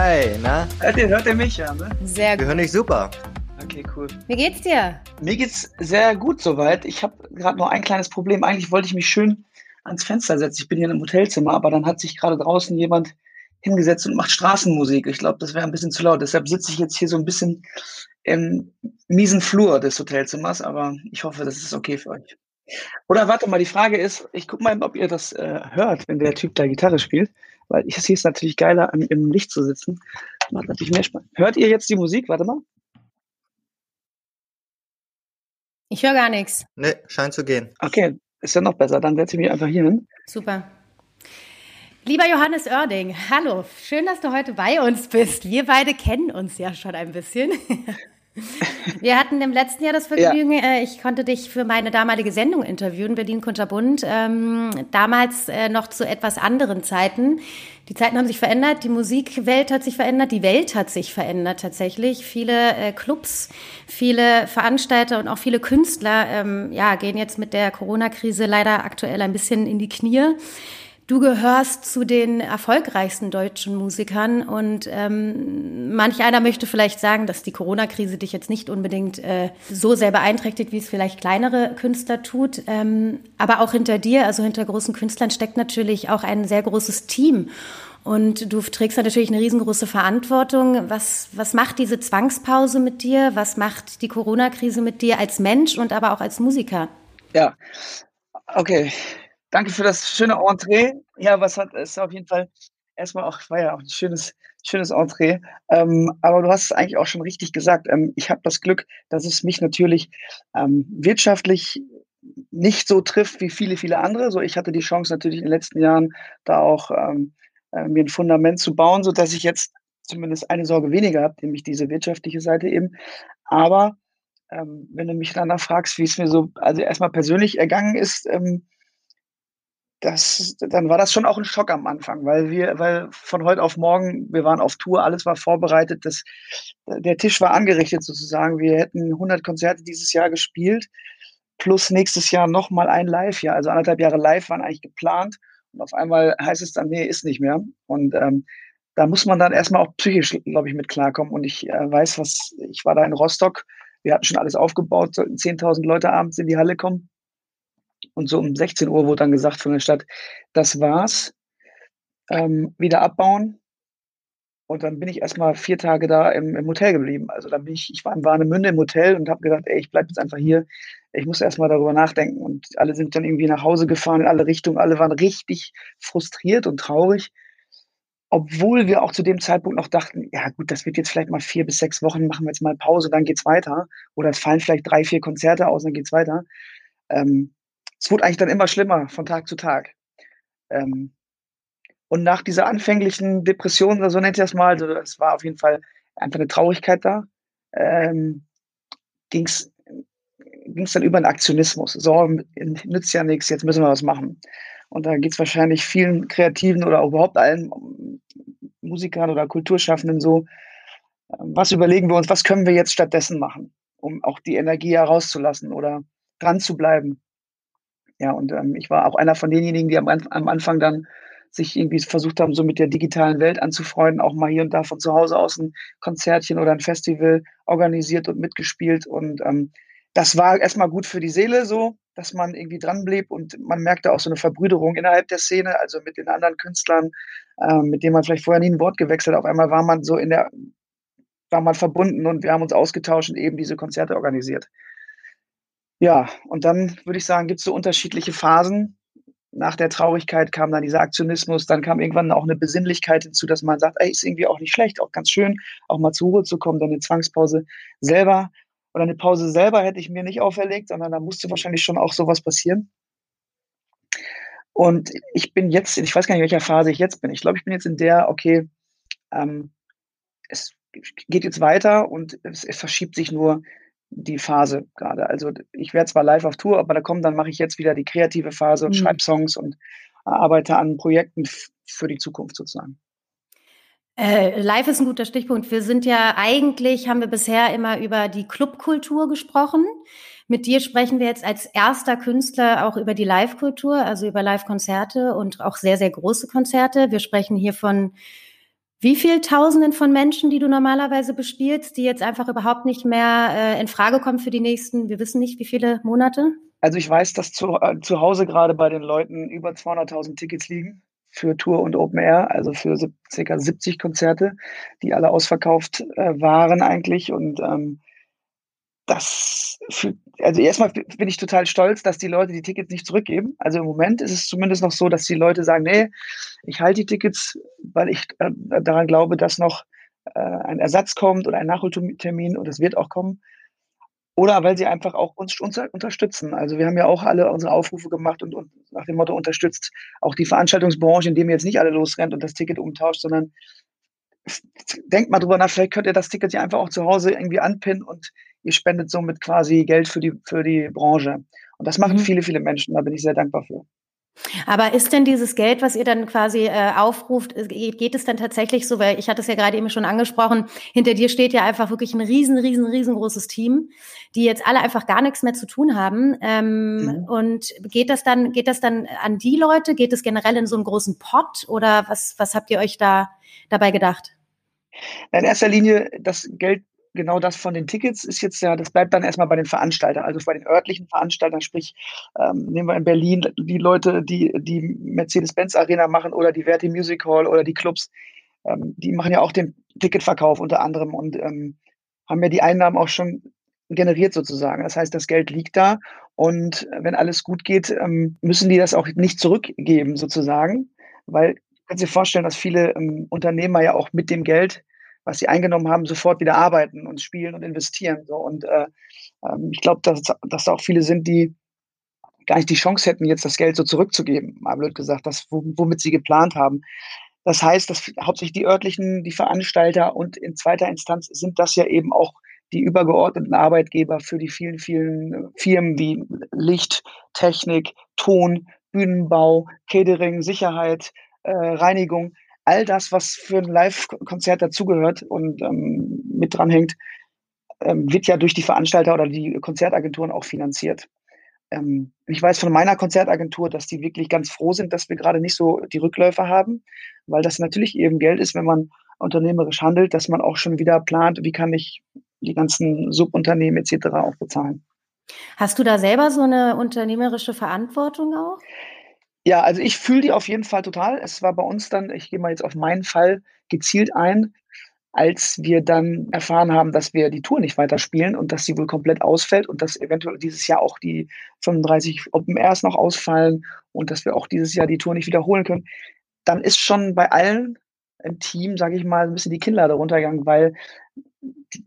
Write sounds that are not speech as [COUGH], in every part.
Hi, na? Hört ihr, hört ihr mich ja, ne? Sehr gut. Wir hören dich super. Okay, cool. Wie geht's dir? Mir geht's sehr gut soweit. Ich habe gerade nur ein kleines Problem. Eigentlich wollte ich mich schön ans Fenster setzen. Ich bin hier in einem Hotelzimmer, aber dann hat sich gerade draußen jemand hingesetzt und macht Straßenmusik. Ich glaube, das wäre ein bisschen zu laut. Deshalb sitze ich jetzt hier so ein bisschen im miesen Flur des Hotelzimmers, aber ich hoffe, das ist okay für euch. Oder warte mal, die Frage ist, ich gucke mal, ob ihr das äh, hört, wenn der Typ da Gitarre spielt, weil ich, es hier ist natürlich geiler, im, im Licht zu sitzen. Macht natürlich mehr Spaß. Hört ihr jetzt die Musik? Warte mal. Ich höre gar nichts. Ne, scheint zu gehen. Okay, ist ja noch besser. Dann setze ich mich einfach hier hin. Super. Lieber Johannes Oerding, hallo, schön, dass du heute bei uns bist. Wir beide kennen uns ja schon ein bisschen. Wir hatten im letzten Jahr das Vergnügen, ja. äh, ich konnte dich für meine damalige Sendung interviewen, Berlin Kunterbund, ähm, damals äh, noch zu etwas anderen Zeiten. Die Zeiten haben sich verändert, die Musikwelt hat sich verändert, die Welt hat sich verändert tatsächlich. Viele äh, Clubs, viele Veranstalter und auch viele Künstler ähm, ja, gehen jetzt mit der Corona-Krise leider aktuell ein bisschen in die Knie. Du gehörst zu den erfolgreichsten deutschen Musikern und ähm, manch einer möchte vielleicht sagen, dass die Corona-Krise dich jetzt nicht unbedingt äh, so sehr beeinträchtigt, wie es vielleicht kleinere Künstler tut. Ähm, aber auch hinter dir, also hinter großen Künstlern, steckt natürlich auch ein sehr großes Team. Und du trägst natürlich eine riesengroße Verantwortung. Was, was macht diese Zwangspause mit dir? Was macht die Corona-Krise mit dir als Mensch und aber auch als Musiker? Ja, okay. Danke für das schöne Entree. Ja, was hat ist auf jeden Fall erstmal auch, war ja auch ein schönes, schönes Entree. Ähm, aber du hast es eigentlich auch schon richtig gesagt. Ähm, ich habe das Glück, dass es mich natürlich ähm, wirtschaftlich nicht so trifft wie viele, viele andere. So, ich hatte die Chance natürlich in den letzten Jahren da auch ähm, äh, mir ein Fundament zu bauen, so dass ich jetzt zumindest eine Sorge weniger habe, nämlich diese wirtschaftliche Seite eben. Aber ähm, wenn du mich danach fragst, wie es mir so, also erstmal persönlich ergangen ist, ähm, das, dann war das schon auch ein Schock am Anfang, weil wir, weil von heute auf morgen, wir waren auf Tour, alles war vorbereitet, das, der Tisch war angerichtet sozusagen. Wir hätten 100 Konzerte dieses Jahr gespielt, plus nächstes Jahr nochmal ein Live-Jahr. Also anderthalb Jahre live waren eigentlich geplant und auf einmal heißt es dann, nee, ist nicht mehr. Und ähm, da muss man dann erstmal auch psychisch, glaube ich, mit klarkommen. Und ich äh, weiß, was, ich war da in Rostock, wir hatten schon alles aufgebaut, sollten 10.000 Leute abends in die Halle kommen und so um 16 Uhr wurde dann gesagt von der Stadt, das war's, ähm, wieder abbauen. Und dann bin ich erstmal vier Tage da im, im, Hotel geblieben. Also dann bin ich, ich war in Warnemünde im Hotel und habe gedacht, ey, ich bleibe jetzt einfach hier. Ich muss erstmal darüber nachdenken. Und alle sind dann irgendwie nach Hause gefahren in alle Richtungen. Alle waren richtig frustriert und traurig. Obwohl wir auch zu dem Zeitpunkt noch dachten, ja gut, das wird jetzt vielleicht mal vier bis sechs Wochen, machen wir jetzt mal Pause, dann geht's weiter. Oder es fallen vielleicht drei, vier Konzerte aus, dann geht's weiter. Ähm, es wurde eigentlich dann immer schlimmer von Tag zu Tag. Ähm, und nach dieser anfänglichen Depression, so nennt ihr das mal, also es war auf jeden Fall einfach eine Traurigkeit da, ähm, ging es dann über den Aktionismus. So, nützt ja nichts, jetzt müssen wir was machen. Und da geht es wahrscheinlich vielen Kreativen oder überhaupt allen Musikern oder Kulturschaffenden so, ähm, was überlegen wir uns, was können wir jetzt stattdessen machen, um auch die Energie herauszulassen oder dran zu bleiben. Ja, und ähm, ich war auch einer von denjenigen, die am, am Anfang dann sich irgendwie versucht haben, so mit der digitalen Welt anzufreunden, auch mal hier und da von zu Hause aus ein Konzertchen oder ein Festival organisiert und mitgespielt. Und ähm, das war erstmal gut für die Seele so, dass man irgendwie dran blieb und man merkte auch so eine Verbrüderung innerhalb der Szene, also mit den anderen Künstlern, äh, mit denen man vielleicht vorher nie ein Wort gewechselt. Auf einmal war man so in der, war man verbunden und wir haben uns ausgetauscht und eben diese Konzerte organisiert. Ja, und dann würde ich sagen, gibt es so unterschiedliche Phasen. Nach der Traurigkeit kam dann dieser Aktionismus, dann kam irgendwann auch eine Besinnlichkeit hinzu, dass man sagt, ey, ist irgendwie auch nicht schlecht, auch ganz schön, auch mal zur Ruhe zu kommen, dann eine Zwangspause selber oder eine Pause selber hätte ich mir nicht auferlegt, sondern da musste wahrscheinlich schon auch sowas passieren. Und ich bin jetzt, ich weiß gar nicht, in welcher Phase ich jetzt bin. Ich glaube, ich bin jetzt in der, okay, ähm, es geht jetzt weiter und es, es verschiebt sich nur die Phase gerade. Also ich werde zwar live auf Tour, aber da kommt, dann mache ich jetzt wieder die kreative Phase und mhm. schreibe Songs und arbeite an Projekten für die Zukunft sozusagen. Äh, live ist ein guter Stichpunkt. Wir sind ja eigentlich, haben wir bisher immer über die Clubkultur gesprochen. Mit dir sprechen wir jetzt als erster Künstler auch über die Live-Kultur, also über Live-Konzerte und auch sehr, sehr große Konzerte. Wir sprechen hier von wie viel Tausenden von Menschen, die du normalerweise bespielst, die jetzt einfach überhaupt nicht mehr äh, in Frage kommen für die nächsten, wir wissen nicht, wie viele Monate? Also ich weiß, dass zu, äh, zu Hause gerade bei den Leuten über 200.000 Tickets liegen für Tour und Open Air, also für ca. 70 Konzerte, die alle ausverkauft äh, waren eigentlich. Und ähm, das, für, also erstmal bin ich total stolz, dass die Leute die Tickets nicht zurückgeben. Also im Moment ist es zumindest noch so, dass die Leute sagen, nee, ich halte die Tickets, weil ich äh, daran glaube, dass noch äh, ein Ersatz kommt oder ein Nachholtermin und es wird auch kommen. Oder weil sie einfach auch uns, uns unterstützen. Also wir haben ja auch alle unsere Aufrufe gemacht und, und nach dem Motto unterstützt auch die Veranstaltungsbranche, indem ihr jetzt nicht alle losrennt und das Ticket umtauscht, sondern denkt mal drüber nach, vielleicht könnt ihr das Ticket ja einfach auch zu Hause irgendwie anpinnen und ihr spendet somit quasi Geld für die, für die Branche. Und das machen mhm. viele, viele Menschen. Da bin ich sehr dankbar für. Aber ist denn dieses Geld, was ihr dann quasi äh, aufruft, äh, geht es dann tatsächlich so, weil ich hatte es ja gerade eben schon angesprochen, hinter dir steht ja einfach wirklich ein riesen, riesen, riesengroßes Team, die jetzt alle einfach gar nichts mehr zu tun haben. Ähm, mhm. Und geht das dann, geht das dann an die Leute? Geht es generell in so einen großen Pot oder was, was habt ihr euch da dabei gedacht? In erster Linie, das Geld genau das von den Tickets ist jetzt ja, das bleibt dann erstmal bei den Veranstaltern, also bei den örtlichen Veranstaltern, sprich, ähm, nehmen wir in Berlin die Leute, die die Mercedes-Benz Arena machen oder die Verti Music Hall oder die Clubs, ähm, die machen ja auch den Ticketverkauf unter anderem und ähm, haben ja die Einnahmen auch schon generiert sozusagen. Das heißt, das Geld liegt da und wenn alles gut geht, ähm, müssen die das auch nicht zurückgeben sozusagen, weil du kannst dir vorstellen, dass viele ähm, Unternehmer ja auch mit dem Geld was sie eingenommen haben, sofort wieder arbeiten und spielen und investieren. So. Und äh, ähm, ich glaube, dass, dass da auch viele sind, die gar nicht die Chance hätten, jetzt das Geld so zurückzugeben, mal blöd gesagt, das, womit sie geplant haben. Das heißt, dass hauptsächlich die örtlichen, die Veranstalter und in zweiter Instanz sind das ja eben auch die übergeordneten Arbeitgeber für die vielen, vielen Firmen wie Licht, Technik, Ton, Bühnenbau, Catering, Sicherheit, äh, Reinigung all das, was für ein Live-Konzert dazugehört und ähm, mit dranhängt, ähm, wird ja durch die Veranstalter oder die Konzertagenturen auch finanziert. Ähm, ich weiß von meiner Konzertagentur, dass die wirklich ganz froh sind, dass wir gerade nicht so die Rückläufer haben, weil das natürlich eben Geld ist, wenn man unternehmerisch handelt, dass man auch schon wieder plant, wie kann ich die ganzen Subunternehmen etc. auch bezahlen. Hast du da selber so eine unternehmerische Verantwortung auch? Ja, also ich fühle die auf jeden Fall total. Es war bei uns dann, ich gehe mal jetzt auf meinen Fall gezielt ein, als wir dann erfahren haben, dass wir die Tour nicht weiterspielen und dass sie wohl komplett ausfällt und dass eventuell dieses Jahr auch die 35 Open Airs noch ausfallen und dass wir auch dieses Jahr die Tour nicht wiederholen können, dann ist schon bei allen im Team, sage ich mal, ein bisschen die Kinnlade runtergegangen, weil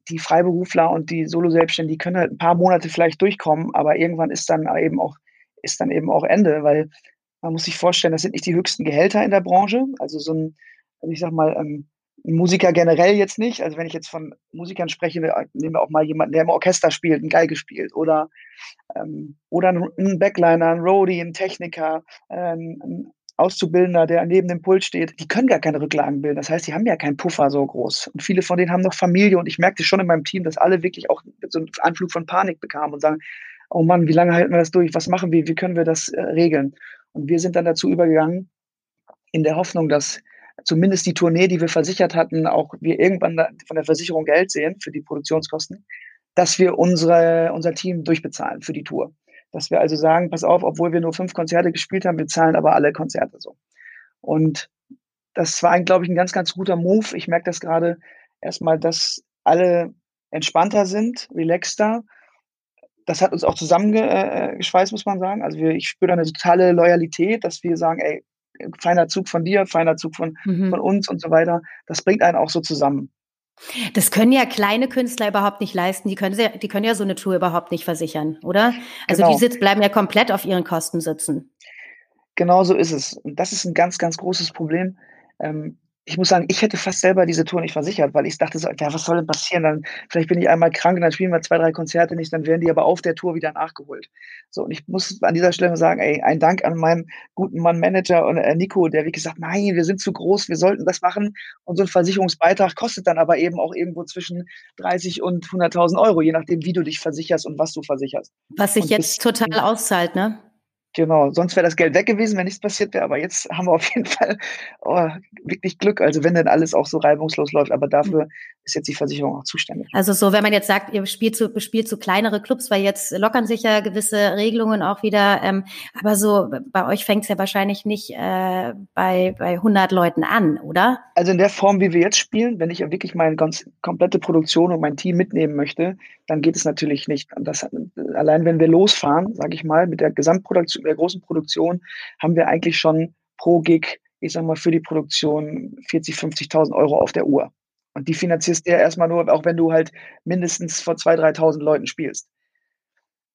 die, Freiberufler und die Solo-Selbstständigen, die können halt ein paar Monate vielleicht durchkommen, aber irgendwann ist dann eben auch, ist dann eben auch Ende, weil man muss sich vorstellen, das sind nicht die höchsten Gehälter in der Branche. Also so ein, also ich sag mal, ähm, ein Musiker generell jetzt nicht. Also wenn ich jetzt von Musikern spreche, nehmen wir auch mal jemanden, der im Orchester spielt, ein Geige spielt oder, ähm, oder ein Backliner, ein Roadie, ein Techniker, ähm, ein Auszubildender, der neben dem Pult steht, die können gar keine Rücklagen bilden. Das heißt, die haben ja keinen Puffer so groß. Und viele von denen haben noch Familie und ich merkte schon in meinem Team, dass alle wirklich auch so einen Anflug von Panik bekamen und sagen, oh Mann, wie lange halten wir das durch? Was machen wir? Wie können wir das äh, regeln? Und wir sind dann dazu übergegangen, in der Hoffnung, dass zumindest die Tournee, die wir versichert hatten, auch wir irgendwann von der Versicherung Geld sehen für die Produktionskosten, dass wir unsere, unser Team durchbezahlen für die Tour. Dass wir also sagen, pass auf, obwohl wir nur fünf Konzerte gespielt haben, wir zahlen aber alle Konzerte so. Und das war, glaube ich, ein ganz, ganz guter Move. Ich merke das gerade erstmal, dass alle entspannter sind, relaxter das hat uns auch zusammengeschweißt, muss man sagen. Also wir, ich spüre eine totale Loyalität, dass wir sagen, ey, feiner Zug von dir, feiner Zug von, mhm. von uns und so weiter. Das bringt einen auch so zusammen. Das können ja kleine Künstler überhaupt nicht leisten. Die können, die können ja so eine Tour überhaupt nicht versichern, oder? Also genau. die sitz, bleiben ja komplett auf ihren Kosten sitzen. Genau so ist es. Und das ist ein ganz, ganz großes Problem. Ähm, ich muss sagen, ich hätte fast selber diese Tour nicht versichert, weil ich dachte so, ja, was soll denn passieren? Dann, vielleicht bin ich einmal krank und dann spielen wir zwei, drei Konzerte nicht, dann werden die aber auf der Tour wieder nachgeholt. So, und ich muss an dieser Stelle sagen, ey, ein Dank an meinen guten Mann Manager und äh, Nico, der wie gesagt, nein, wir sind zu groß, wir sollten das machen. Und so ein Versicherungsbeitrag kostet dann aber eben auch irgendwo zwischen 30 und 100.000 Euro, je nachdem, wie du dich versicherst und was du versicherst. Was sich und jetzt total auszahlt, ne? Genau, sonst wäre das Geld weg gewesen, wenn nichts passiert wäre. Aber jetzt haben wir auf jeden [LAUGHS] Fall oh, wirklich Glück. Also wenn dann alles auch so reibungslos läuft. Aber dafür ist jetzt die Versicherung auch zuständig. Also so, wenn man jetzt sagt, ihr spielt zu, spielt zu kleinere Clubs, weil jetzt lockern sich ja gewisse Regelungen auch wieder. Ähm, aber so, bei euch fängt es ja wahrscheinlich nicht äh, bei, bei 100 Leuten an, oder? Also in der Form, wie wir jetzt spielen, wenn ich ja wirklich meine ganz komplette Produktion und mein Team mitnehmen möchte, dann geht es natürlich nicht. Das, allein wenn wir losfahren, sage ich mal, mit der Gesamtproduktion, der großen Produktion, haben wir eigentlich schon pro Gig, ich sag mal, für die Produktion 40, 50.000 Euro auf der Uhr. Und die finanzierst du ja erstmal nur, auch wenn du halt mindestens vor 2.000, 3.000 Leuten spielst.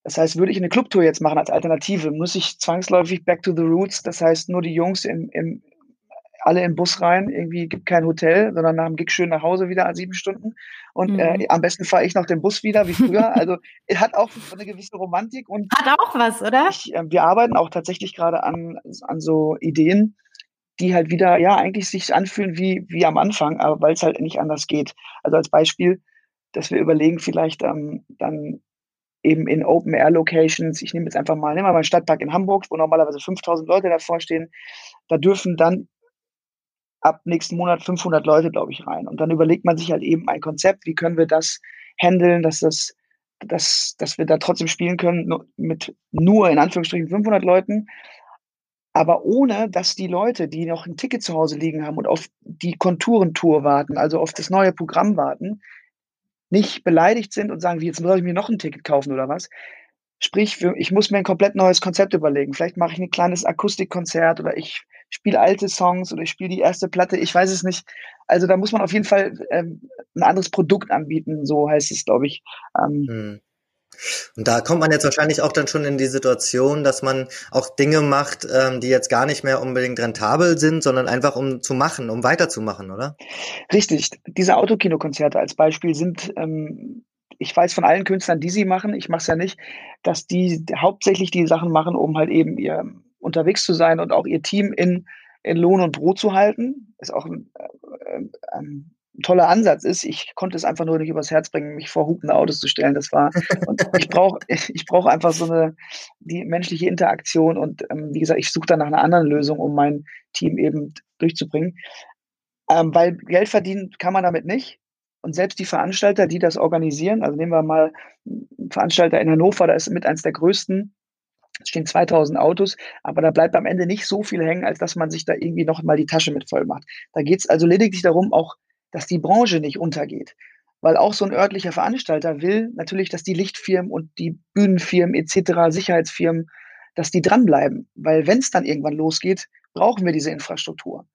Das heißt, würde ich eine Clubtour jetzt machen als Alternative, muss ich zwangsläufig back to the roots. Das heißt, nur die Jungs im, im, alle im Bus rein, irgendwie gibt kein Hotel, sondern nach dem Gig schön nach Hause wieder an sieben Stunden. Und äh, mhm. äh, am besten fahre ich noch den Bus wieder, wie früher. [LAUGHS] Also hat auch eine gewisse Romantik. Und hat auch was, oder? Ich, äh, wir arbeiten auch tatsächlich gerade an, an so Ideen, die halt wieder, ja, eigentlich sich anfühlen wie, wie am Anfang, aber weil es halt nicht anders geht. Also als Beispiel, dass wir überlegen, vielleicht ähm, dann eben in Open-Air-Locations, ich nehme jetzt einfach mal, nehmen wir mal einen Stadtpark in Hamburg, wo normalerweise 5000 Leute davor stehen, da dürfen dann ab nächsten Monat 500 Leute, glaube ich, rein. Und dann überlegt man sich halt eben ein Konzept, wie können wir das handeln, dass das, dass, dass wir da trotzdem spielen können mit nur in Anführungsstrichen 500 Leuten, aber ohne, dass die Leute, die noch ein Ticket zu Hause liegen haben und auf die Konturentour warten, also auf das neue Programm warten, nicht beleidigt sind und sagen, wie jetzt soll ich mir noch ein Ticket kaufen oder was. Sprich, ich muss mir ein komplett neues Konzept überlegen. Vielleicht mache ich ein kleines Akustikkonzert oder ich spiele alte Songs oder ich spiele die erste Platte, ich weiß es nicht. Also da muss man auf jeden Fall ähm, ein anderes Produkt anbieten, so heißt es, glaube ich. Ähm, hm. Und da kommt man jetzt wahrscheinlich auch dann schon in die Situation, dass man auch Dinge macht, ähm, die jetzt gar nicht mehr unbedingt rentabel sind, sondern einfach um zu machen, um weiterzumachen, oder? Richtig. Diese Autokinokonzerte als Beispiel sind ähm, ich weiß von allen Künstlern, die sie machen, ich mache es ja nicht, dass die hauptsächlich die Sachen machen, um halt eben ihr unterwegs zu sein und auch ihr Team in, in Lohn und Brot zu halten. Ist auch ein, äh, ein toller Ansatz ist. Ich konnte es einfach nur nicht übers Herz bringen, mich vor hupende Autos zu stellen. Das war, und [LAUGHS] ich brauche ich brauche einfach so eine, die menschliche Interaktion und ähm, wie gesagt, ich suche dann nach einer anderen Lösung, um mein Team eben durchzubringen. Ähm, weil Geld verdienen kann man damit nicht. Und selbst die Veranstalter, die das organisieren, also nehmen wir mal einen Veranstalter in Hannover, da ist mit eins der größten es stehen 2000 Autos, aber da bleibt am Ende nicht so viel hängen, als dass man sich da irgendwie noch mal die Tasche mit voll macht. Da geht es also lediglich darum, auch, dass die Branche nicht untergeht. Weil auch so ein örtlicher Veranstalter will natürlich, dass die Lichtfirmen und die Bühnenfirmen etc., Sicherheitsfirmen, dass die dranbleiben. Weil wenn es dann irgendwann losgeht, brauchen wir diese Infrastruktur.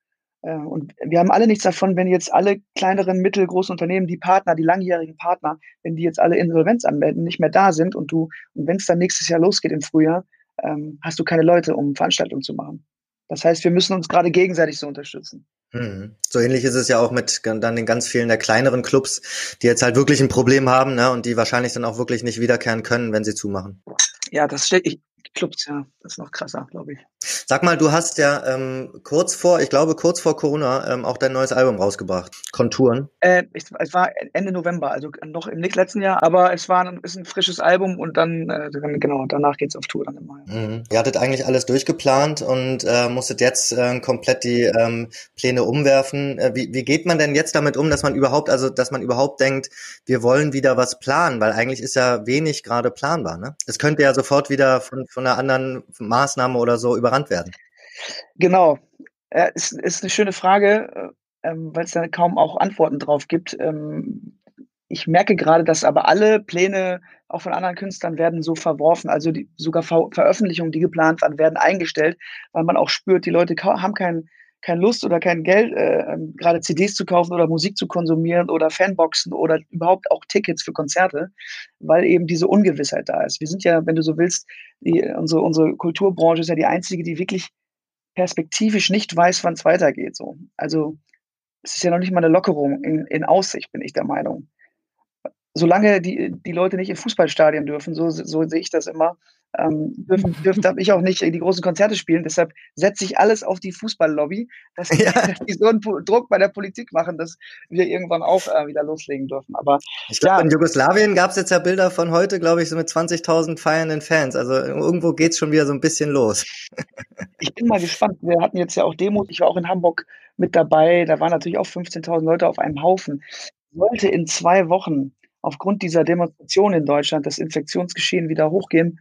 Äh, und wir haben alle nichts davon, wenn jetzt alle kleineren, mittelgroßen Unternehmen, die Partner, die langjährigen Partner, wenn die jetzt alle Insolvenz anmelden, nicht mehr da sind und du, und wenn es dann nächstes Jahr losgeht im Frühjahr, ähm, hast du keine Leute, um Veranstaltungen zu machen. Das heißt, wir müssen uns gerade gegenseitig so unterstützen. Mhm. So ähnlich ist es ja auch mit dann den ganz vielen der kleineren Clubs, die jetzt halt wirklich ein Problem haben ne, und die wahrscheinlich dann auch wirklich nicht wiederkehren können, wenn sie zumachen. Ja, das stelle ich, Clubs, ja. Das ist noch krasser, glaube ich. Sag mal, du hast ja ähm, kurz vor, ich glaube kurz vor Corona, ähm, auch dein neues Album rausgebracht. Konturen. Äh, ich, es war Ende November, also noch im nicht letzten Jahr, aber es war ein, ist ein frisches Album und dann, äh, genau, danach geht's auf Tour dann immer. Mhm. Ihr hattet eigentlich alles durchgeplant und äh, musstet jetzt äh, komplett die ähm, Pläne umwerfen. Äh, wie, wie geht man denn jetzt damit um, dass man überhaupt, also dass man überhaupt denkt, wir wollen wieder was planen, weil eigentlich ist ja wenig gerade planbar, ne? Es könnte ja sofort wieder von, von einer anderen Maßnahme oder so überrannt werden? Genau. Ja, ist, ist eine schöne Frage, äh, ähm, weil es da kaum auch Antworten drauf gibt. Ähm, ich merke gerade, dass aber alle Pläne auch von anderen Künstlern werden so verworfen. Also die, sogar Ver Veröffentlichungen, die geplant waren, werden eingestellt, weil man auch spürt, die Leute haben keinen keine Lust oder kein Geld, äh, ähm, gerade CDs zu kaufen oder Musik zu konsumieren oder Fanboxen oder überhaupt auch Tickets für Konzerte, weil eben diese Ungewissheit da ist. Wir sind ja, wenn du so willst, die, unsere, unsere Kulturbranche ist ja die einzige, die wirklich perspektivisch nicht weiß, wann es weitergeht. So. Also es ist ja noch nicht mal eine Lockerung in, in Aussicht, bin ich der Meinung. Solange die, die Leute nicht in Fußballstadien dürfen, so, so sehe ich das immer, ähm, dürfen, dürfen, darf ich auch nicht die großen Konzerte spielen. Deshalb setze ich alles auf die Fußballlobby, dass die, [LAUGHS] ja. dass [LAUGHS] die so einen Druck bei der Politik machen, dass wir irgendwann auch äh, wieder loslegen dürfen. Aber ich glaube, ja. in Jugoslawien gab es jetzt ja Bilder von heute, glaube ich, so mit 20.000 feiernden Fans. Also irgendwo geht es schon wieder so ein bisschen los. [LAUGHS] ich bin mal gespannt. Wir hatten jetzt ja auch Demos. Ich war auch in Hamburg mit dabei. Da waren natürlich auch 15.000 Leute auf einem Haufen. Sollte in zwei Wochen aufgrund dieser Demonstration in Deutschland das Infektionsgeschehen wieder hochgehen,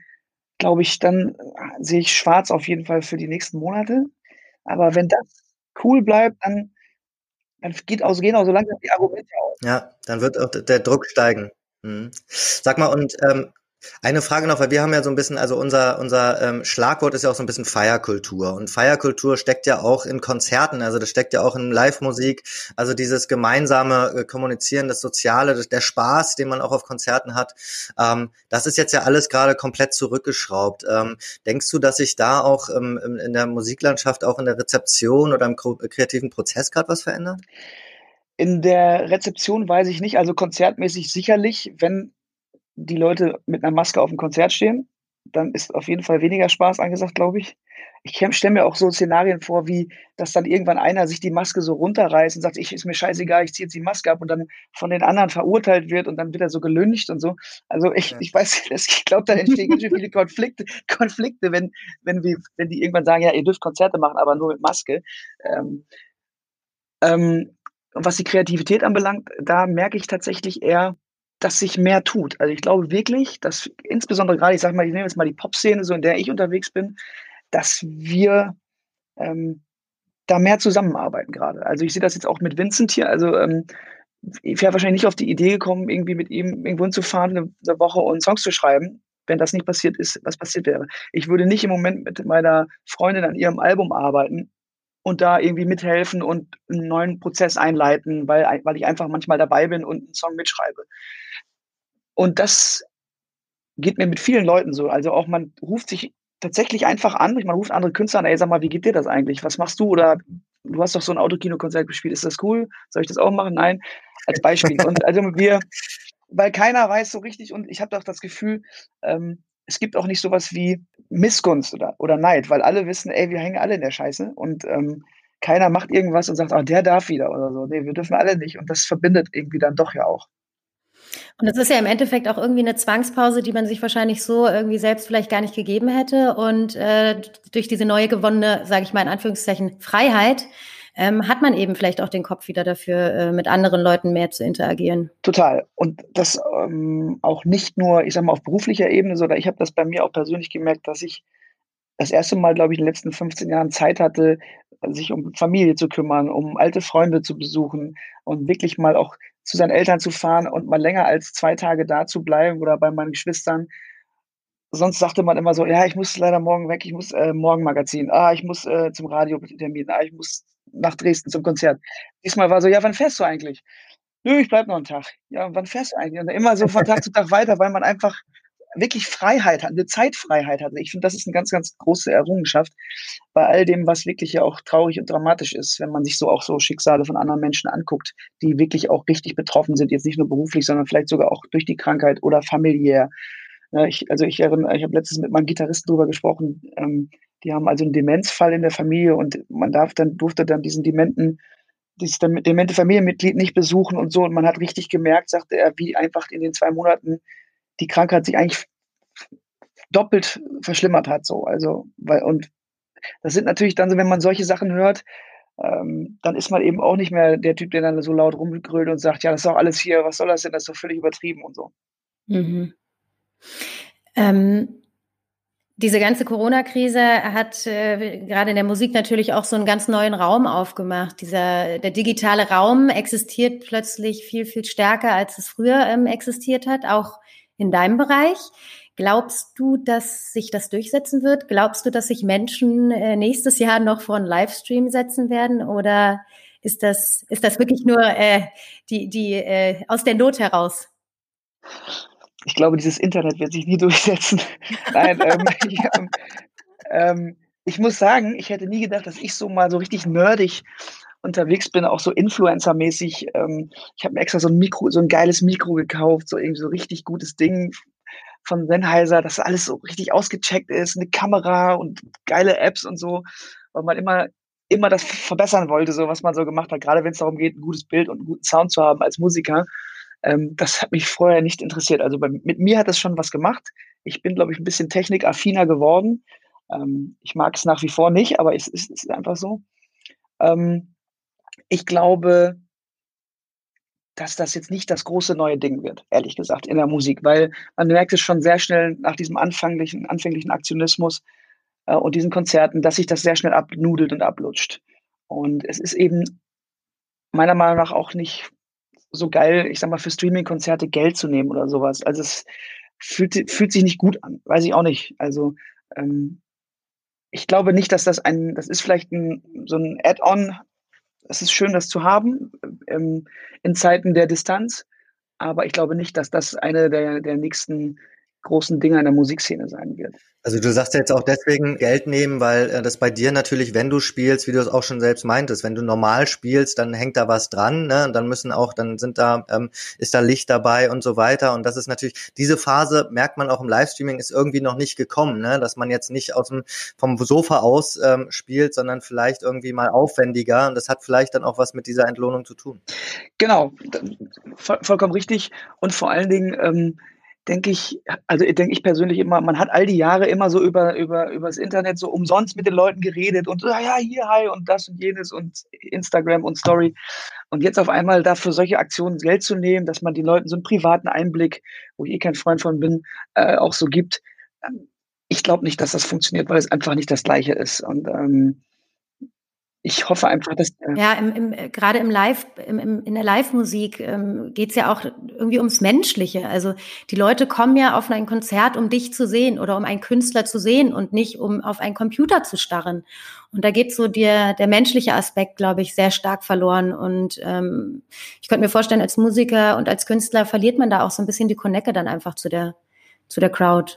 glaube ich, dann sehe ich schwarz auf jeden Fall für die nächsten Monate. Aber wenn das cool bleibt, dann, dann geht auch, gehen auch so langsam die Argumente aus. Ja, dann wird auch der Druck steigen. Mhm. Sag mal, und ähm, eine Frage noch, weil wir haben ja so ein bisschen, also unser, unser ähm, Schlagwort ist ja auch so ein bisschen Feierkultur. Und Feierkultur steckt ja auch in Konzerten, also das steckt ja auch in Live-Musik, also dieses gemeinsame äh, Kommunizieren, das Soziale, das, der Spaß, den man auch auf Konzerten hat. Ähm, das ist jetzt ja alles gerade komplett zurückgeschraubt. Ähm, denkst du, dass sich da auch ähm, in der Musiklandschaft, auch in der Rezeption oder im kreativen Prozess gerade was verändert? In der Rezeption weiß ich nicht, also konzertmäßig sicherlich, wenn die Leute mit einer Maske auf dem Konzert stehen, dann ist auf jeden Fall weniger Spaß angesagt, glaube ich. Ich stelle mir auch so Szenarien vor, wie dass dann irgendwann einer sich die Maske so runterreißt und sagt, ich ist mir scheißegal, ich ziehe jetzt die Maske ab und dann von den anderen verurteilt wird und dann wird er so gelüncht und so. Also ich, ja. ich weiß, [LAUGHS] ich glaube, da entstehen ganz viele Konflikte, Konflikte, wenn, wenn, wir, wenn die irgendwann sagen, ja, ihr dürft Konzerte machen, aber nur mit Maske. Ähm, ähm, was die Kreativität anbelangt, da merke ich tatsächlich eher, dass sich mehr tut. Also ich glaube wirklich, dass insbesondere gerade, ich sage mal, ich nehme jetzt mal die Pop-Szene, so in der ich unterwegs bin, dass wir ähm, da mehr zusammenarbeiten gerade. Also ich sehe das jetzt auch mit Vincent hier. Also ähm, ich wäre wahrscheinlich nicht auf die Idee gekommen, irgendwie mit ihm irgendwo hinzufahren, eine, eine Woche und Songs zu schreiben, wenn das nicht passiert ist, was passiert wäre. Ich würde nicht im Moment mit meiner Freundin an ihrem Album arbeiten und da irgendwie mithelfen und einen neuen Prozess einleiten, weil, weil ich einfach manchmal dabei bin und einen Song mitschreibe. Und das geht mir mit vielen Leuten so. Also auch man ruft sich tatsächlich einfach an, man ruft andere Künstler an, ey, sag mal, wie geht dir das eigentlich? Was machst du? Oder du hast doch so ein Autokino-Konzert gespielt, ist das cool? Soll ich das auch machen? Nein, als Beispiel. und also wir, weil keiner weiß so richtig und ich habe doch das Gefühl, ähm, es gibt auch nicht sowas wie Missgunst oder, oder Neid, weil alle wissen, ey, wir hängen alle in der Scheiße und ähm, keiner macht irgendwas und sagt, ah, der darf wieder oder so. Nee, wir dürfen alle nicht und das verbindet irgendwie dann doch ja auch. Und es ist ja im Endeffekt auch irgendwie eine Zwangspause, die man sich wahrscheinlich so irgendwie selbst vielleicht gar nicht gegeben hätte. Und äh, durch diese neue gewonnene, sage ich mal in Anführungszeichen, Freiheit, ähm, hat man eben vielleicht auch den Kopf wieder dafür, äh, mit anderen Leuten mehr zu interagieren. Total. Und das ähm, auch nicht nur, ich sag mal, auf beruflicher Ebene, sondern ich habe das bei mir auch persönlich gemerkt, dass ich das erste Mal, glaube ich, in den letzten 15 Jahren Zeit hatte, sich um Familie zu kümmern, um alte Freunde zu besuchen und wirklich mal auch zu seinen Eltern zu fahren und mal länger als zwei Tage da zu bleiben oder bei meinen Geschwistern. Sonst sagte man immer so, ja, ich muss leider morgen weg, ich muss äh, Morgenmagazin, ah, ich muss äh, zum Radiotermin, ah, ich muss nach Dresden zum Konzert. Diesmal war so, ja, wann fährst du eigentlich? Nö, ich bleib noch einen Tag. Ja, wann fährst du eigentlich? Und immer so von Tag zu Tag weiter, weil man einfach wirklich Freiheit hat, eine Zeitfreiheit hat. Ich finde, das ist eine ganz, ganz große Errungenschaft bei all dem, was wirklich ja auch traurig und dramatisch ist, wenn man sich so auch so Schicksale von anderen Menschen anguckt, die wirklich auch richtig betroffen sind, jetzt nicht nur beruflich, sondern vielleicht sogar auch durch die Krankheit oder familiär. Ich, also ich erinnere, ich habe letztens mit meinem Gitarristen darüber gesprochen, ähm, die haben also einen Demenzfall in der Familie und man darf dann, durfte dann diesen dementen, dieses demente Familienmitglied nicht besuchen und so. Und man hat richtig gemerkt, sagte er, wie einfach in den zwei Monaten die Krankheit sich eigentlich doppelt verschlimmert hat. So. Also, weil, und das sind natürlich dann so, wenn man solche Sachen hört, ähm, dann ist man eben auch nicht mehr der Typ, der dann so laut rumgrölt und sagt, ja, das ist doch alles hier, was soll das denn, das ist doch völlig übertrieben und so. Mhm. Ähm, diese ganze Corona-Krise hat äh, gerade in der Musik natürlich auch so einen ganz neuen Raum aufgemacht. Dieser der digitale Raum existiert plötzlich viel viel stärker, als es früher ähm, existiert hat, auch in deinem Bereich. Glaubst du, dass sich das durchsetzen wird? Glaubst du, dass sich Menschen äh, nächstes Jahr noch vor einen Livestream setzen werden? Oder ist das ist das wirklich nur äh, die die äh, aus der Not heraus? Ich glaube, dieses Internet wird sich nie [LAUGHS] durchsetzen. Nein, ähm, [LAUGHS] ich, ähm, ähm, ich, muss sagen, ich hätte nie gedacht, dass ich so mal so richtig nerdig unterwegs bin, auch so Influencer-mäßig. Ähm, ich habe mir extra so ein Mikro, so ein geiles Mikro gekauft, so irgendwie so richtig gutes Ding von Sennheiser, dass alles so richtig ausgecheckt ist, eine Kamera und geile Apps und so, weil man immer immer das verbessern wollte, so was man so gemacht hat, gerade wenn es darum geht, ein gutes Bild und einen guten Sound zu haben als Musiker. Ähm, das hat mich vorher nicht interessiert. Also bei, mit mir hat das schon was gemacht. Ich bin, glaube ich, ein bisschen technikaffiner geworden. Ähm, ich mag es nach wie vor nicht, aber es, es, es ist einfach so. Ähm, ich glaube, dass das jetzt nicht das große neue Ding wird, ehrlich gesagt, in der Musik, weil man merkt es schon sehr schnell nach diesem anfänglichen, anfänglichen Aktionismus äh, und diesen Konzerten, dass sich das sehr schnell abnudelt und ablutscht. Und es ist eben meiner Meinung nach auch nicht so geil, ich sag mal, für Streaming-Konzerte Geld zu nehmen oder sowas. Also es fühlt, fühlt sich nicht gut an, weiß ich auch nicht. Also ähm, ich glaube nicht, dass das ein, das ist vielleicht ein, so ein Add-on. Es ist schön, das zu haben ähm, in Zeiten der Distanz, aber ich glaube nicht, dass das eine der, der nächsten großen Dinger in der Musikszene sein wird. Also du sagst ja jetzt auch deswegen Geld nehmen, weil äh, das bei dir natürlich, wenn du spielst, wie du es auch schon selbst meintest, wenn du normal spielst, dann hängt da was dran, ne? Und dann müssen auch, dann sind da, ähm, ist da Licht dabei und so weiter. Und das ist natürlich, diese Phase merkt man auch im Livestreaming, ist irgendwie noch nicht gekommen, ne? Dass man jetzt nicht aus dem vom Sofa aus ähm, spielt, sondern vielleicht irgendwie mal aufwendiger. Und das hat vielleicht dann auch was mit dieser Entlohnung zu tun. Genau, voll, vollkommen richtig. Und vor allen Dingen ähm, denke ich, also denke ich persönlich immer, man hat all die Jahre immer so über, über, über das Internet so umsonst mit den Leuten geredet und ja, ja, hier, hi und das und jenes und Instagram und Story. Und jetzt auf einmal dafür solche Aktionen Geld zu nehmen, dass man den Leuten so einen privaten Einblick, wo ich eh kein Freund von bin, äh, auch so gibt. Ähm, ich glaube nicht, dass das funktioniert, weil es einfach nicht das Gleiche ist. Und ähm, ich hoffe einfach, dass. Ja, im, im, äh, gerade im Live, im, im, in der Live-Musik ähm, geht es ja auch irgendwie ums Menschliche. Also die Leute kommen ja auf ein Konzert, um dich zu sehen oder um einen Künstler zu sehen und nicht um auf einen Computer zu starren. Und da geht so der, der menschliche Aspekt, glaube ich, sehr stark verloren. Und ähm, ich könnte mir vorstellen, als Musiker und als Künstler verliert man da auch so ein bisschen die Connecte dann einfach zu der, zu der Crowd.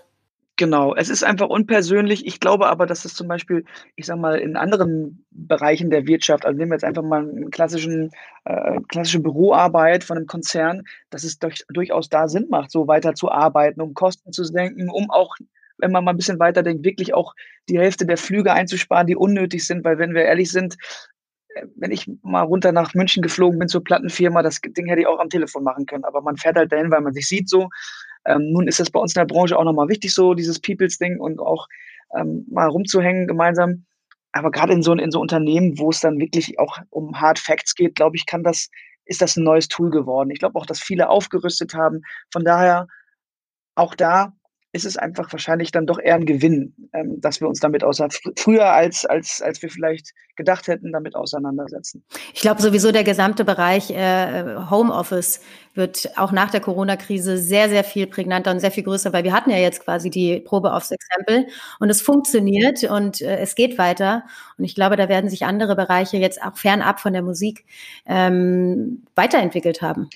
Genau, es ist einfach unpersönlich. Ich glaube aber, dass es zum Beispiel, ich sag mal, in anderen Bereichen der Wirtschaft, also nehmen wir jetzt einfach mal klassischen, äh, klassische Büroarbeit von einem Konzern, dass es durch, durchaus da Sinn macht, so weiter zu arbeiten, um Kosten zu senken, um auch, wenn man mal ein bisschen weiter denkt, wirklich auch die Hälfte der Flüge einzusparen, die unnötig sind, weil wenn wir ehrlich sind, äh, wenn ich mal runter nach München geflogen bin zur Plattenfirma, das Ding hätte ich auch am Telefon machen können, aber man fährt halt dahin, weil man sich sieht so ähm, nun ist es bei uns in der Branche auch nochmal wichtig, so dieses Peoples-Ding und auch ähm, mal rumzuhängen gemeinsam. Aber gerade in so, in so Unternehmen, wo es dann wirklich auch um Hard Facts geht, glaube ich, kann das, ist das ein neues Tool geworden. Ich glaube auch, dass viele aufgerüstet haben. Von daher auch da ist es einfach wahrscheinlich dann doch eher ein Gewinn, ähm, dass wir uns damit außer früher als, als, als wir vielleicht gedacht hätten, damit auseinandersetzen. Ich glaube sowieso der gesamte Bereich äh, Homeoffice wird auch nach der Corona-Krise sehr, sehr viel prägnanter und sehr viel größer, weil wir hatten ja jetzt quasi die Probe aufs Exempel und es funktioniert und äh, es geht weiter. Und ich glaube, da werden sich andere Bereiche jetzt auch fernab von der Musik ähm, weiterentwickelt haben.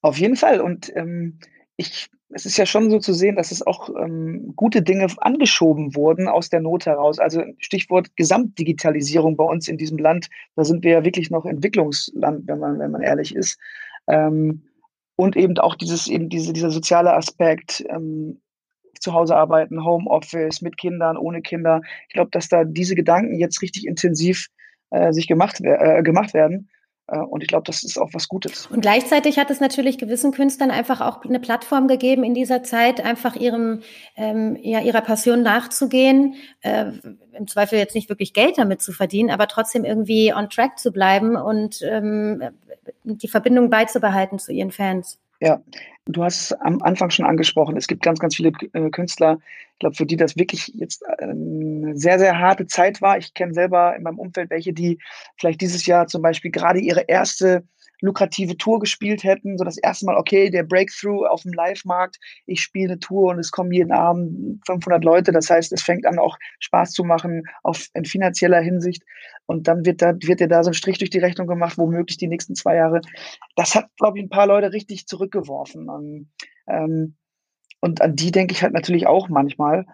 Auf jeden Fall. Und ähm, ich es ist ja schon so zu sehen, dass es auch ähm, gute Dinge angeschoben wurden aus der Not heraus. Also Stichwort Gesamtdigitalisierung bei uns in diesem Land, da sind wir ja wirklich noch Entwicklungsland, wenn man, wenn man ehrlich ist. Ähm, und eben auch dieses, eben diese, dieser soziale Aspekt, ähm, zu Hause arbeiten, Homeoffice, mit Kindern, ohne Kinder. Ich glaube, dass da diese Gedanken jetzt richtig intensiv äh, sich gemacht, äh, gemacht werden. Äh, und ich glaube, das ist auch was Gutes. Und gleichzeitig hat es natürlich gewissen Künstlern einfach auch eine Plattform gegeben in dieser Zeit, einfach ihrem, ähm, ja, ihrer Passion nachzugehen, äh, im Zweifel jetzt nicht wirklich Geld damit zu verdienen, aber trotzdem irgendwie on track zu bleiben und ähm, die Verbindung beizubehalten zu ihren Fans. Ja, du hast es am Anfang schon angesprochen. Es gibt ganz, ganz viele äh, Künstler, ich glaube, für die das wirklich jetzt eine ähm, sehr, sehr harte Zeit war. Ich kenne selber in meinem Umfeld welche, die vielleicht dieses Jahr zum Beispiel gerade ihre erste lukrative Tour gespielt hätten. So das erste Mal, okay, der Breakthrough auf dem Live-Markt, ich spiele eine Tour und es kommen jeden Abend 500 Leute. Das heißt, es fängt an, auch Spaß zu machen auf, in finanzieller Hinsicht. Und dann wird da, wird dir da so ein Strich durch die Rechnung gemacht, womöglich die nächsten zwei Jahre. Das hat, glaube ich, ein paar Leute richtig zurückgeworfen. Und, ähm, und an die denke ich halt natürlich auch manchmal.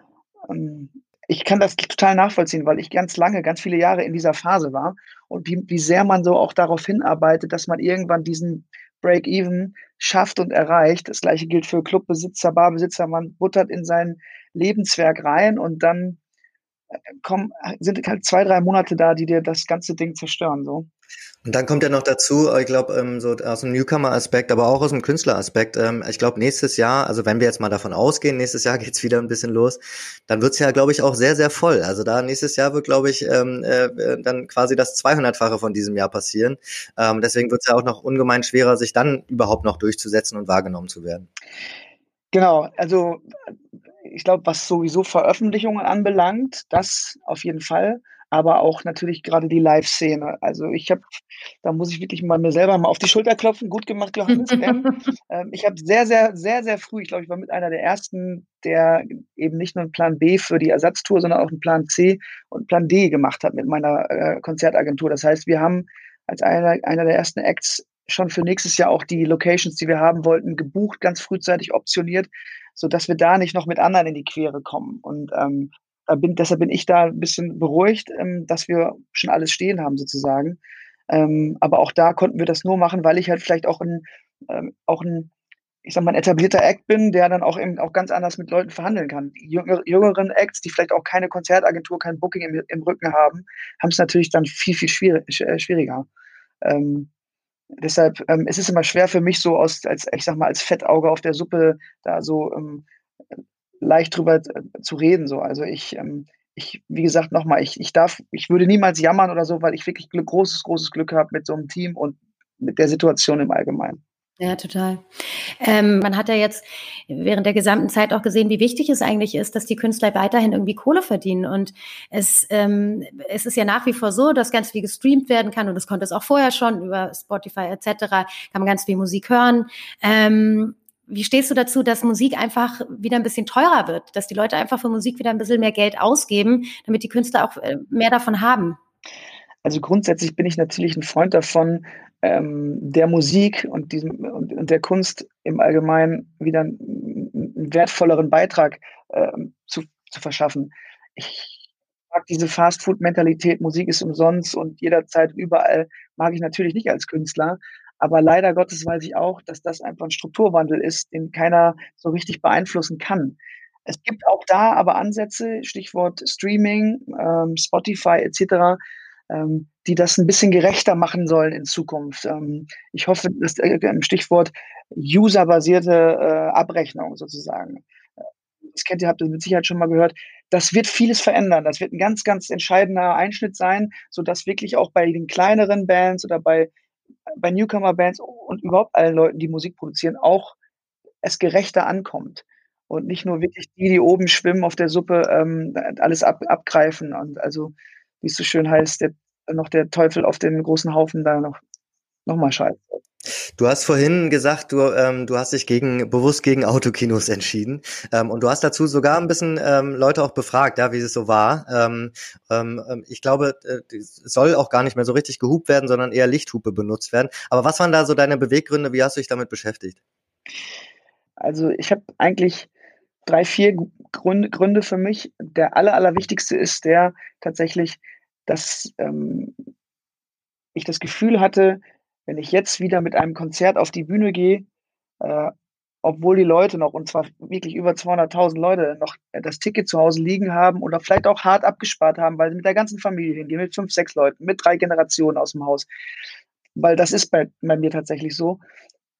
Ähm, ich kann das total nachvollziehen, weil ich ganz lange, ganz viele Jahre in dieser Phase war und wie, wie sehr man so auch darauf hinarbeitet, dass man irgendwann diesen Break-Even schafft und erreicht. Das gleiche gilt für Clubbesitzer, Barbesitzer. Man buttert in sein Lebenswerk rein und dann äh, kommen, sind halt zwei, drei Monate da, die dir das ganze Ding zerstören. So. Und dann kommt ja noch dazu, äh, ich glaube, ähm, so aus dem Newcomer-Aspekt, aber auch aus dem Künstler-Aspekt. Ähm, ich glaube, nächstes Jahr, also wenn wir jetzt mal davon ausgehen, nächstes Jahr [LAUGHS] geht's wieder ein bisschen los, dann wird's ja, glaube ich, auch sehr, sehr voll. Also da nächstes Jahr wird, glaube ich, ähm, äh, dann quasi das 200-fache von diesem Jahr passieren. Ähm, deswegen wird's ja auch noch ungemein schwerer, sich dann überhaupt noch durchzusetzen und wahrgenommen zu werden. Genau, also ich glaube, was sowieso Veröffentlichungen anbelangt, das auf jeden Fall aber auch natürlich gerade die Live-Szene. Also ich habe, da muss ich wirklich mal mir selber mal auf die Schulter klopfen. Gut gemacht, Johannes. [LAUGHS] ähm, ich habe sehr, sehr, sehr, sehr früh, ich glaube, ich war mit einer der ersten, der eben nicht nur einen Plan B für die Ersatztour, sondern auch einen Plan C und Plan D gemacht hat mit meiner äh, Konzertagentur. Das heißt, wir haben als einer, einer der ersten Acts schon für nächstes Jahr auch die Locations, die wir haben wollten, gebucht, ganz frühzeitig optioniert, so dass wir da nicht noch mit anderen in die Quere kommen. Und ähm, bin, deshalb bin ich da ein bisschen beruhigt, ähm, dass wir schon alles stehen haben sozusagen. Ähm, aber auch da konnten wir das nur machen, weil ich halt vielleicht auch ein, ähm, auch ein, ich sag mal, ein etablierter Act bin, der dann auch eben auch ganz anders mit Leuten verhandeln kann. Die jüngere, jüngeren Acts, die vielleicht auch keine Konzertagentur, kein Booking im, im Rücken haben, haben es natürlich dann viel, viel schwierig, schwieriger. Ähm, deshalb ähm, es ist es immer schwer für mich so aus, als, ich sag mal, als Fettauge auf der Suppe da so ähm, leicht drüber äh, zu reden. So. Also ich, ähm, ich, wie gesagt, nochmal, ich, ich darf, ich würde niemals jammern oder so, weil ich wirklich Glück, großes, großes Glück habe mit so einem Team und mit der Situation im Allgemeinen. Ja, total. Ähm, man hat ja jetzt während der gesamten Zeit auch gesehen, wie wichtig es eigentlich ist, dass die Künstler weiterhin irgendwie Kohle verdienen. Und es, ähm, es ist ja nach wie vor so, dass ganz viel gestreamt werden kann und das konnte es auch vorher schon über Spotify etc. kann man ganz viel Musik hören. Ähm, wie stehst du dazu, dass Musik einfach wieder ein bisschen teurer wird, dass die Leute einfach für Musik wieder ein bisschen mehr Geld ausgeben, damit die Künstler auch äh, mehr davon haben? Also grundsätzlich bin ich natürlich ein Freund davon, ähm, der Musik und, diesem, und, und, der Kunst im Allgemeinen wieder einen, wertvolleren Beitrag äh, zu, zu verschaffen. Ich mag diese Fast-Food-Mentalität, Musik ist umsonst und jederzeit überall, mag ich natürlich nicht als Künstler. Aber leider Gottes weiß ich auch, dass das einfach ein Strukturwandel ist, den keiner so richtig beeinflussen kann. Es gibt auch da aber Ansätze, Stichwort Streaming, ähm, Spotify etc., ähm, die das ein bisschen gerechter machen sollen in Zukunft. Ähm, ich hoffe, dass äh, Stichwort userbasierte äh, Abrechnung sozusagen. Das kennt ihr, habt ihr mit Sicherheit schon mal gehört. Das wird vieles verändern. Das wird ein ganz, ganz entscheidender Einschnitt sein, sodass wirklich auch bei den kleineren Bands oder bei bei Newcomer-Bands und überhaupt allen Leuten, die Musik produzieren, auch es gerechter ankommt. Und nicht nur wirklich die, die oben schwimmen auf der Suppe, ähm, alles ab, abgreifen. Und also, wie es so schön heißt, der, noch der Teufel auf den großen Haufen da noch, noch mal scheißt. Du hast vorhin gesagt, du, ähm, du hast dich gegen, bewusst gegen Autokinos entschieden. Ähm, und du hast dazu sogar ein bisschen ähm, Leute auch befragt, ja, wie es so war. Ähm, ähm, ähm ich glaube, äh, es soll auch gar nicht mehr so richtig gehupt werden, sondern eher Lichthupe benutzt werden. Aber was waren da so deine Beweggründe? Wie hast du dich damit beschäftigt? Also ich habe eigentlich drei, vier Gründe, Gründe für mich. Der aller, allerwichtigste ist der tatsächlich, dass ähm, ich das Gefühl hatte, wenn ich jetzt wieder mit einem Konzert auf die Bühne gehe, äh, obwohl die Leute noch, und zwar wirklich über 200.000 Leute, noch das Ticket zu Hause liegen haben oder vielleicht auch hart abgespart haben, weil sie mit der ganzen Familie hingehen, mit fünf, sechs Leuten, mit drei Generationen aus dem Haus. Weil das ist bei, bei mir tatsächlich so,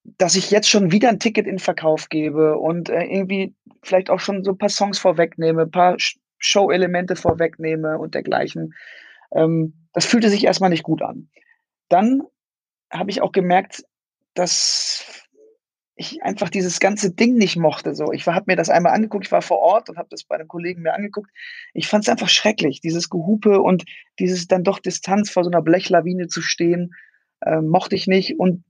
dass ich jetzt schon wieder ein Ticket in Verkauf gebe und äh, irgendwie vielleicht auch schon so ein paar Songs vorwegnehme, ein paar Show-Elemente vorwegnehme und dergleichen. Ähm, das fühlte sich erstmal nicht gut an. Dann habe ich auch gemerkt, dass ich einfach dieses ganze Ding nicht mochte. So, ich habe mir das einmal angeguckt, ich war vor Ort und habe das bei einem Kollegen mir angeguckt. Ich fand es einfach schrecklich, dieses Gehupe und dieses dann doch Distanz vor so einer Blechlawine zu stehen, äh, mochte ich nicht. Und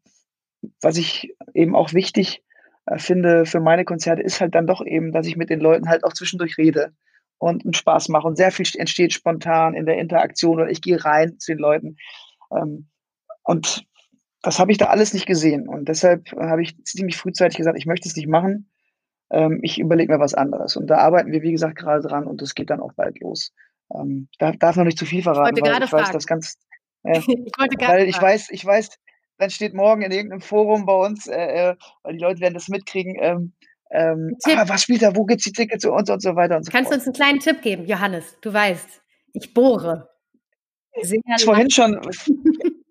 was ich eben auch wichtig äh, finde für meine Konzerte, ist halt dann doch eben, dass ich mit den Leuten halt auch zwischendurch rede und einen Spaß mache und sehr viel entsteht spontan in der Interaktion oder ich gehe rein zu den Leuten. Ähm, und das habe ich da alles nicht gesehen. Und deshalb habe ich ziemlich frühzeitig gesagt, ich möchte es nicht machen. ähm, ich überlege mir was anderes. Und da arbeiten wir, wie gesagt, gerade dran und es geht dann auch bald los. Ähm, darf, darf noch nicht zu viel verraten, ich weil ich fragen. weiß, das ganz, äh, ich wollte [LAUGHS] weil ich fragen. weiß, ich weiß, dann steht morgen in irgendeinem Forum bei uns, äh, äh weil die Leute werden das mitkriegen, ähm, ähm, ah, was spielt da, wo gibt es die Tickets und, und so weiter und so Kannst fort. du uns einen kleinen Tipp geben, Johannes? Du weißt, ich bohre. Sehr vorhin schon,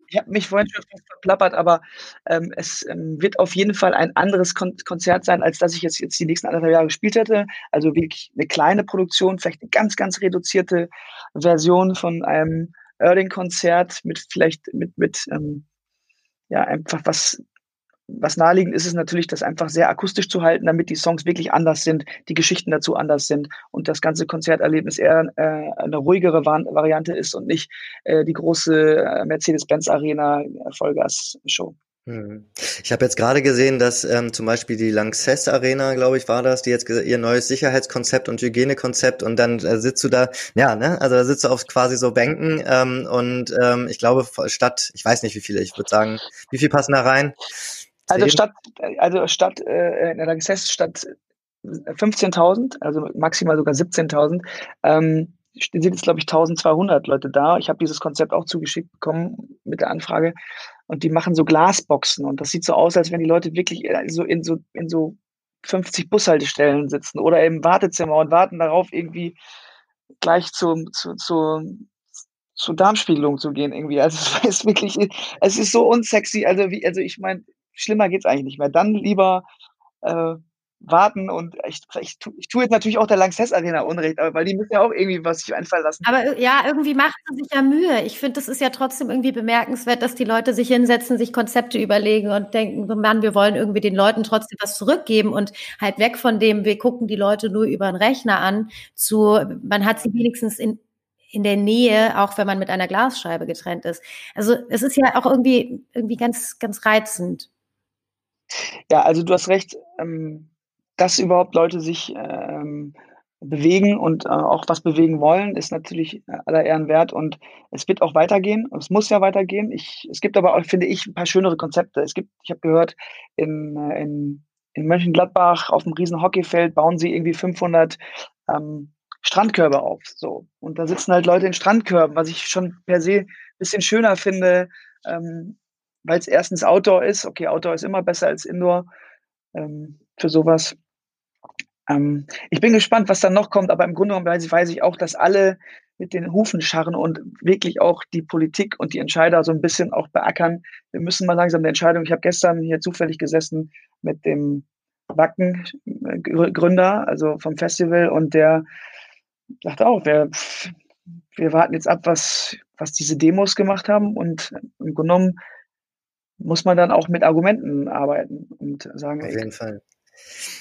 ich habe mich vorhin schon [LAUGHS] verplappert, aber ähm, es ähm, wird auf jeden Fall ein anderes Kon Konzert sein, als das ich jetzt, jetzt die nächsten anderthalb Jahre gespielt hätte. Also wirklich eine kleine Produktion, vielleicht eine ganz, ganz reduzierte Version von einem Erding-Konzert mit vielleicht mit, mit ähm, ja, einfach was was naheliegend ist, ist natürlich, das einfach sehr akustisch zu halten, damit die Songs wirklich anders sind, die Geschichten dazu anders sind und das ganze Konzerterlebnis eher äh, eine ruhigere Variante ist und nicht äh, die große äh, Mercedes-Benz Arena Vollgas-Show. Hm. Ich habe jetzt gerade gesehen, dass ähm, zum Beispiel die Lanxess Arena, glaube ich, war das, die jetzt ihr neues Sicherheitskonzept und Hygienekonzept und dann äh, sitzt du da, ja, ne, also da sitzt du auf quasi so Bänken ähm, und ähm, ich glaube statt, ich weiß nicht wie viele, ich würde sagen, wie viel passen da rein? Also statt, also statt äh, in der Lanxess statt 15.000, also maximal sogar 17.000, ähm, sind jetzt glaube ich 1.200 Leute da. Ich habe dieses Konzept auch zugeschickt bekommen mit der Anfrage und die machen so Glasboxen und das sieht so aus, als wenn die Leute wirklich äh, so in so in so 50 Bushaltestellen sitzen oder im Wartezimmer und warten darauf irgendwie gleich zum, zu, zu, zur Darmspiegelung zu gehen irgendwie. Also [LAUGHS] es ist wirklich, es ist so unsexy. Also wie, also ich meine, schlimmer geht's eigentlich nicht mehr. Dann lieber äh, warten und ich, ich, ich tue jetzt natürlich auch der Lanxess Arena Unrecht, aber weil die müssen ja auch irgendwie was sich einfallen lassen. Aber ja, irgendwie macht sie sich ja Mühe. Ich finde, das ist ja trotzdem irgendwie bemerkenswert, dass die Leute sich hinsetzen, sich Konzepte überlegen und denken, Mann, wir wollen irgendwie den Leuten trotzdem was zurückgeben und halt weg von dem, wir gucken die Leute nur über den Rechner an, zu, man hat sie wenigstens in, in der Nähe, auch wenn man mit einer Glasscheibe getrennt ist. Also es ist ja auch irgendwie, irgendwie ganz, ganz reizend. Ja, also du hast recht, ähm, dass überhaupt Leute sich ähm, bewegen und äh, auch was bewegen wollen, ist natürlich äh, aller Ehren wert und es wird auch weitergehen. Es muss ja weitergehen. Ich, es gibt aber auch, finde ich, ein paar schönere Konzepte. Es gibt, ich habe gehört, in, äh, in, in Mönchengladbach auf dem riesen Hockeyfeld bauen sie irgendwie 500 ähm, Strandkörbe auf. So. Und da sitzen halt Leute in Strandkörben, was ich schon per se ein bisschen schöner finde, ähm, weil es erstens Outdoor ist. Okay, Outdoor ist immer besser als Indoor ähm, für sowas. Ähm, ich bin gespannt, was dann noch kommt, aber im Grunde genommen weiß, ich auch, dass alle mit den Hufen scharren und wirklich auch die Politik und die Entscheider so ein bisschen auch beackern. Wir müssen mal langsam eine Entscheidung. Ich habe gestern hier zufällig gesessen mit dem Wacken-Gründer, also vom Festival, und der sagte auch, wir, wir warten jetzt ab, was, was diese Demos gemacht haben. Und im Grunde genommen muss man dann auch mit Argumenten arbeiten und sagen, auf jeden Fall.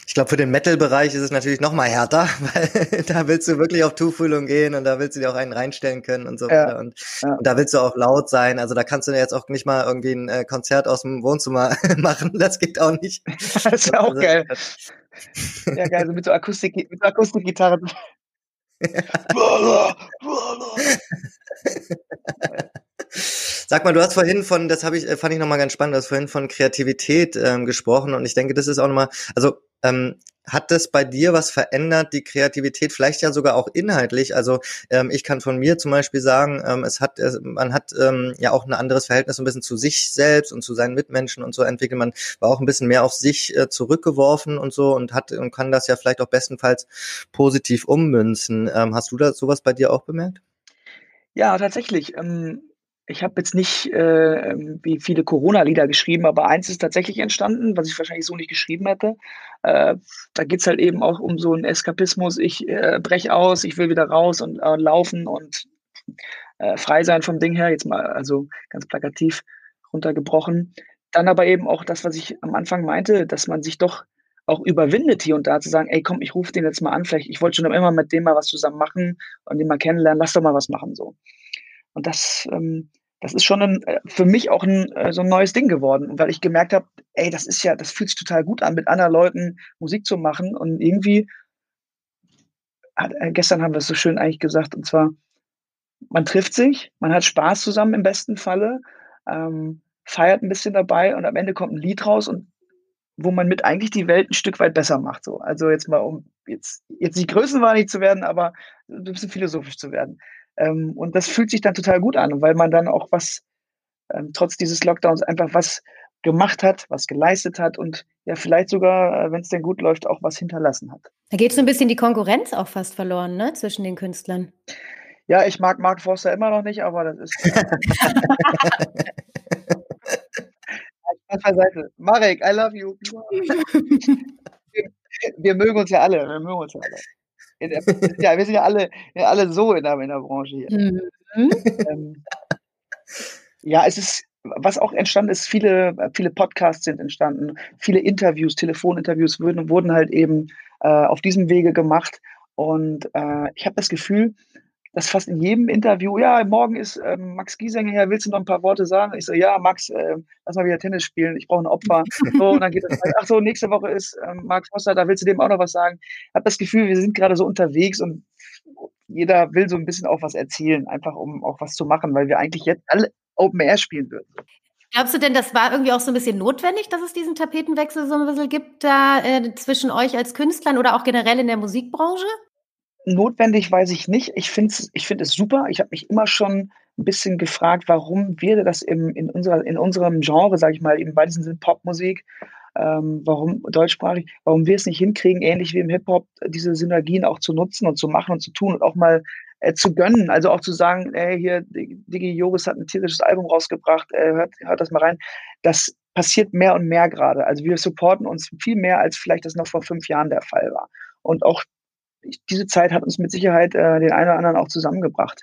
Ich glaube, für den Metal-Bereich ist es natürlich noch mal härter, [LAUGHS] weil da willst du wirklich auf Tuchfühlung gehen und da willst du dir auch einen reinstellen können und so ja, weiter. Und, ja. und, da willst du auch laut sein. Also da kannst du jetzt auch nicht mal irgendwie ein äh, Konzert aus dem Wohnzimmer [LAUGHS] machen. Das geht auch nicht. [LAUGHS] Das ist ja auch also, geil. ja, geil, also mit so Akustik, mit so Akustikgitarre. Sag mal, du hast vorhin von, das habe ich, äh, fand ich nochmal ganz spannend, du hast vorhin von Kreativität ähm, gesprochen und ich denke, das ist auch nochmal, also ähm, hat das bei dir was verändert, die Kreativität, vielleicht ja sogar auch inhaltlich? Also ähm, ich kann von mir zum Beispiel sagen, ähm, es hat, man hat ähm, ja auch ein anderes Verhältnis ein bisschen zu sich selbst und zu seinen Mitmenschen und so entwickelt. Man war auch ein bisschen mehr auf sich äh, zurückgeworfen und so und hat und kann das ja vielleicht auch bestenfalls positiv ummünzen. Ähm, hast du da sowas bei dir auch bemerkt? Ja, tatsächlich. Ähm ich habe jetzt nicht äh, ähm, wie viele Corona-Lieder geschrieben, aber eins ist tatsächlich entstanden, was ich wahrscheinlich so nicht geschrieben hätte. Äh, da geht's halt eben auch um so einen Eskapismus. Ich äh, brech aus, ich will wieder raus und äh, laufen und äh, frei sein vom Ding her, jetzt mal also ganz plakativ runtergebrochen. Dann aber eben auch das, was ich am Anfang meinte, dass man sich doch auch überwindet hier und da zu sagen, ey komm, ich rufe den jetzt mal an, vielleicht, ich wollte schon immer mit dem mal was zusammen machen und den mal kennenlernen, lass doch mal was machen so. Und das, ähm, das ist schon ein, äh, für mich auch ein, äh, so ein neues Ding geworden, weil ich gemerkt habe, ey, das ist ja, das fühlt sich total gut an, mit anderen Leuten Musik zu machen. Und irgendwie, äh, gestern haben wir es so schön eigentlich gesagt, und zwar, man trifft sich, man hat Spaß zusammen im besten Falle, ähm, feiert ein bisschen dabei und am Ende kommt ein Lied raus und wo man mit eigentlich die Welt ein Stück weit besser macht. So. Also jetzt mal, um jetzt, jetzt nicht größenwahnsinnig zu werden, aber ein bisschen philosophisch zu werden. Ähm, und das fühlt sich dann total gut an, weil man dann auch was, ähm, trotz dieses Lockdowns, einfach was gemacht hat, was geleistet hat und ja, vielleicht sogar, äh, wenn es denn gut läuft, auch was hinterlassen hat. Da geht so ein bisschen die Konkurrenz auch fast verloren, ne, zwischen den Künstlern. Ja, ich mag Mark Forster immer noch nicht, aber das ist. [LAUGHS] Beiseite. Marek, I love you. [LAUGHS] wir, wir, mögen uns ja alle. Wir mögen uns ja alle. Ja, wir sind ja alle, ja alle so in der, in der Branche hier. Mhm. Ähm, ja, es ist, was auch entstanden ist, viele, viele Podcasts sind entstanden, viele Interviews, Telefoninterviews wurden, wurden halt eben äh, auf diesem Wege gemacht. Und äh, ich habe das Gefühl, dass fast in jedem Interview, ja, morgen ist ähm, Max Giesinger hier, willst du noch ein paar Worte sagen? Ich so, ja, Max, äh, lass mal wieder Tennis spielen, ich brauche ein Opfer. [LAUGHS] So, und dann geht es, ach so, nächste Woche ist ähm, Max Foster, da willst du dem auch noch was sagen. Ich habe das Gefühl, wir sind gerade so unterwegs und jeder will so ein bisschen auch was erzählen, einfach um auch was zu machen, weil wir eigentlich jetzt alle Open Air spielen würden. Glaubst du denn, das war irgendwie auch so ein bisschen notwendig, dass es diesen Tapetenwechsel so ein bisschen gibt da äh, zwischen euch als Künstlern oder auch generell in der Musikbranche? Notwendig weiß ich nicht. Ich finde es ich find es super. Ich habe mich immer schon ein bisschen gefragt, warum wäre das im, in, unserer, in unserem Genre, sage ich mal, eben bei diesen Popmusik, ähm, warum deutschsprachig, warum wir es nicht hinkriegen, ähnlich wie im Hip-Hop, diese Synergien auch zu nutzen und zu machen und zu tun und auch mal äh, zu gönnen. Also auch zu sagen, ey, hier, Digi Joris hat ein tierisches Album rausgebracht, äh, hört, hört das mal rein. Das passiert mehr und mehr gerade. Also wir supporten uns viel mehr, als vielleicht das noch vor fünf Jahren der Fall war. Und auch diese Zeit hat uns mit Sicherheit äh, den einen oder anderen auch zusammengebracht.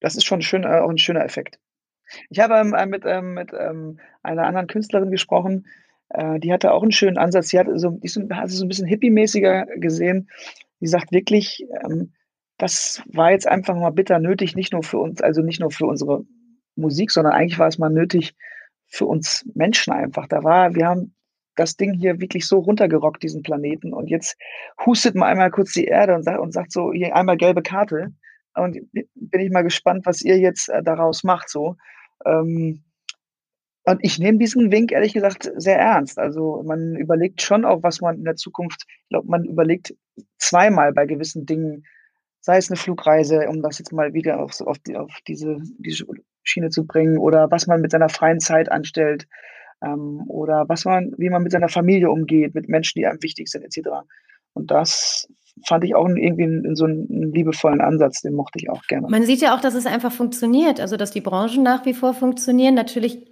Das ist schon schön, äh, auch ein schöner Effekt. Ich habe ähm, äh, mit, ähm, mit ähm, einer anderen Künstlerin gesprochen, äh, die hatte auch einen schönen Ansatz. Sie hat so, die so, hat so ein bisschen hippie-mäßiger gesehen. Die sagt wirklich, ähm, das war jetzt einfach mal bitter nötig, nicht nur für uns, also nicht nur für unsere Musik, sondern eigentlich war es mal nötig für uns Menschen einfach. Da war, wir haben das Ding hier wirklich so runtergerockt, diesen Planeten. Und jetzt hustet man einmal kurz die Erde und sagt, und sagt so, hier einmal gelbe Karte. Und bin ich mal gespannt, was ihr jetzt äh, daraus macht. So. Ähm, und ich nehme diesen Wink ehrlich gesagt sehr ernst. Also man überlegt schon auch, was man in der Zukunft, ich glaube, man überlegt zweimal bei gewissen Dingen, sei es eine Flugreise, um das jetzt mal wieder auf, auf, die, auf diese, diese Schiene zu bringen, oder was man mit seiner freien Zeit anstellt ähm, oder was man, wie man mit seiner Familie umgeht, mit Menschen, die einem wichtig sind, etc. Und das fand ich auch irgendwie in, in so einen, liebevollen Ansatz, den mochte ich auch gerne. Man sieht ja auch, dass es einfach funktioniert, also dass die Branchen nach wie vor funktionieren. Natürlich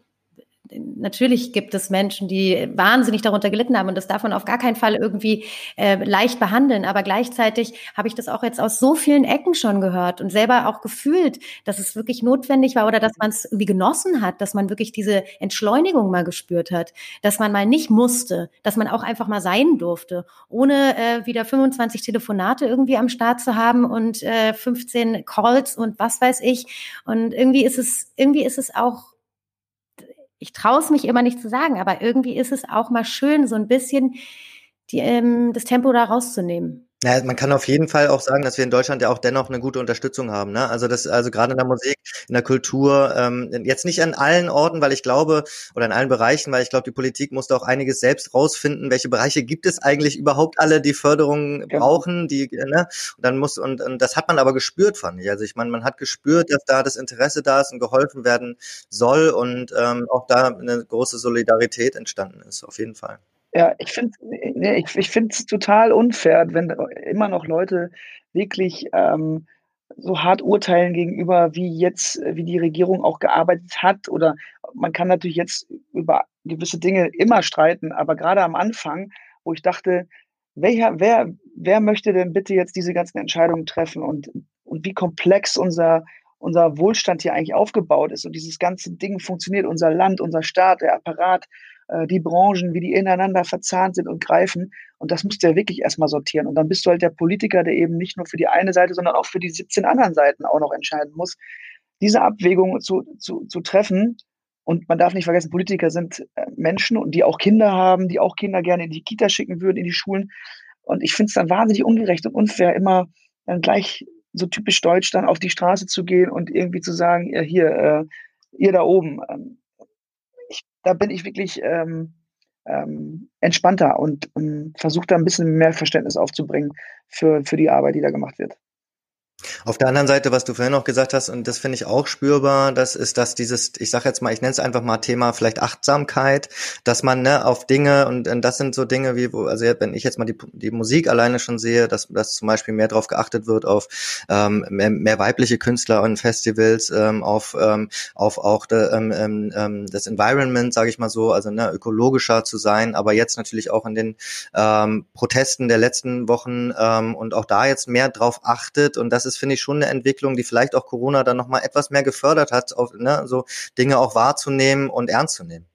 natürlich gibt es Menschen, die wahnsinnig darunter gelitten haben und das darf man auf gar keinen Fall irgendwie äh, leicht behandeln. Aber gleichzeitig habe ich das auch jetzt aus so vielen Ecken schon gehört und selber auch gefühlt, dass es wirklich notwendig war oder dass man es irgendwie genossen hat, dass man wirklich diese Entschleunigung mal gespürt hat, dass man mal nicht musste, dass man auch einfach mal sein durfte, ohne äh, wieder 25 Telefonate irgendwie am Start zu haben und äh, 15 Calls und was weiß ich. Und irgendwie ist es, irgendwie ist es auch ich traue es mich immer nicht zu sagen, aber irgendwie ist es auch mal schön, so ein bisschen die, ähm, das Tempo da rauszunehmen. Ja, man kann auf jeden Fall auch sagen, dass wir in Deutschland ja auch dennoch eine gute Unterstützung haben. Ne? Also das, also gerade in der Musik, in der Kultur, ähm, jetzt nicht an allen Orten, weil ich glaube, oder in allen Bereichen, weil ich glaube, die Politik musste auch einiges selbst rausfinden, welche Bereiche gibt es eigentlich überhaupt alle, die Förderung ja. brauchen, die, ne? Und dann muss, und, und das hat man aber gespürt, fand ich. Also ich meine, man hat gespürt, dass da das Interesse da ist und geholfen werden soll und ähm, auch da eine große Solidarität entstanden ist, auf jeden Fall. Ja, ich finde ich, ich es total unfair, wenn immer noch Leute wirklich ähm, so hart urteilen gegenüber, wie jetzt, wie die Regierung auch gearbeitet hat. Oder man kann natürlich jetzt über gewisse Dinge immer streiten, aber gerade am Anfang, wo ich dachte, welcher, wer, wer möchte denn bitte jetzt diese ganzen Entscheidungen treffen und, und wie komplex unser, unser Wohlstand hier eigentlich aufgebaut ist und dieses ganze Ding funktioniert, unser Land, unser Staat, der Apparat, die Branchen, wie die ineinander verzahnt sind und greifen. Und das musst du ja wirklich erstmal sortieren. Und dann bist du halt der Politiker, der eben nicht nur für die eine Seite, sondern auch für die 17 anderen Seiten auch noch entscheiden muss. Diese Abwägung zu, zu, zu treffen, und man darf nicht vergessen, Politiker sind äh, Menschen und die auch Kinder haben, die auch Kinder gerne in die Kita schicken würden, in die Schulen. Und ich finde es dann wahnsinnig ungerecht und unfair, immer dann gleich so typisch deutsch dann auf die Straße zu gehen und irgendwie zu sagen, ja, hier, äh, ihr da oben, ähm, da bin ich wirklich, ähm, ähm, entspannter und ähm, versucht da ein bisschen mehr Verständnis aufzubringen für, für die Arbeit, die da gemacht wird. Auf der anderen Seite, was du vorhin noch gesagt hast, und das finde ich auch spürbar, das ist, dass dieses, ich sage jetzt mal, ich nenne es einfach mal Thema vielleicht Achtsamkeit, dass man ne, auf Dinge und, und das sind so Dinge wie, wo, also wenn ich jetzt mal die, die Musik alleine schon sehe, dass, dass zum Beispiel mehr darauf geachtet wird, auf ähm, mehr, mehr weibliche Künstler und Festivals, ähm, auf, ähm, auf auch de, ähm, ähm, ähm das Environment, sage ich mal so, also ne, ökologischer zu sein, aber jetzt natürlich auch in den ähm, Protesten der letzten Wochen ähm, und auch da jetzt mehr drauf achtet und das ist, finde ich, schon eine Entwicklung, die vielleicht auch Corona dann nochmal etwas mehr gefördert hat, auf, ne, so Dinge auch wahrzunehmen und ernst zu nehmen.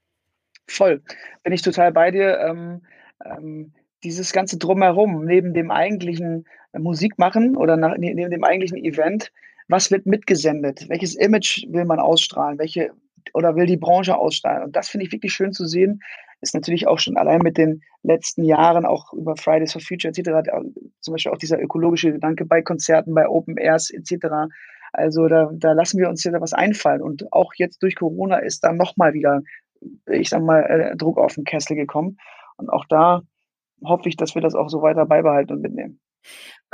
Voll. Bin ich total bei dir. Ähm, ähm, dieses ganze Drumherum, neben dem eigentlichen Musikmachen oder nach, ne, neben dem eigentlichen Event, was wird mitgesendet? Welches Image will man ausstrahlen? Welche oder will die Branche ausstrahlen? Und das finde ich wirklich schön zu sehen, ist natürlich auch schon allein mit den letzten Jahren, auch über Fridays for Future etc., zum Beispiel auch dieser ökologische Gedanke bei Konzerten, bei Open Airs etc., also da, da lassen wir uns ja was einfallen. Und auch jetzt durch Corona ist da nochmal wieder, ich sag mal, äh, Druck auf den Kessel gekommen. Und auch da hoffe ich, dass wir das auch so weiter beibehalten und mitnehmen.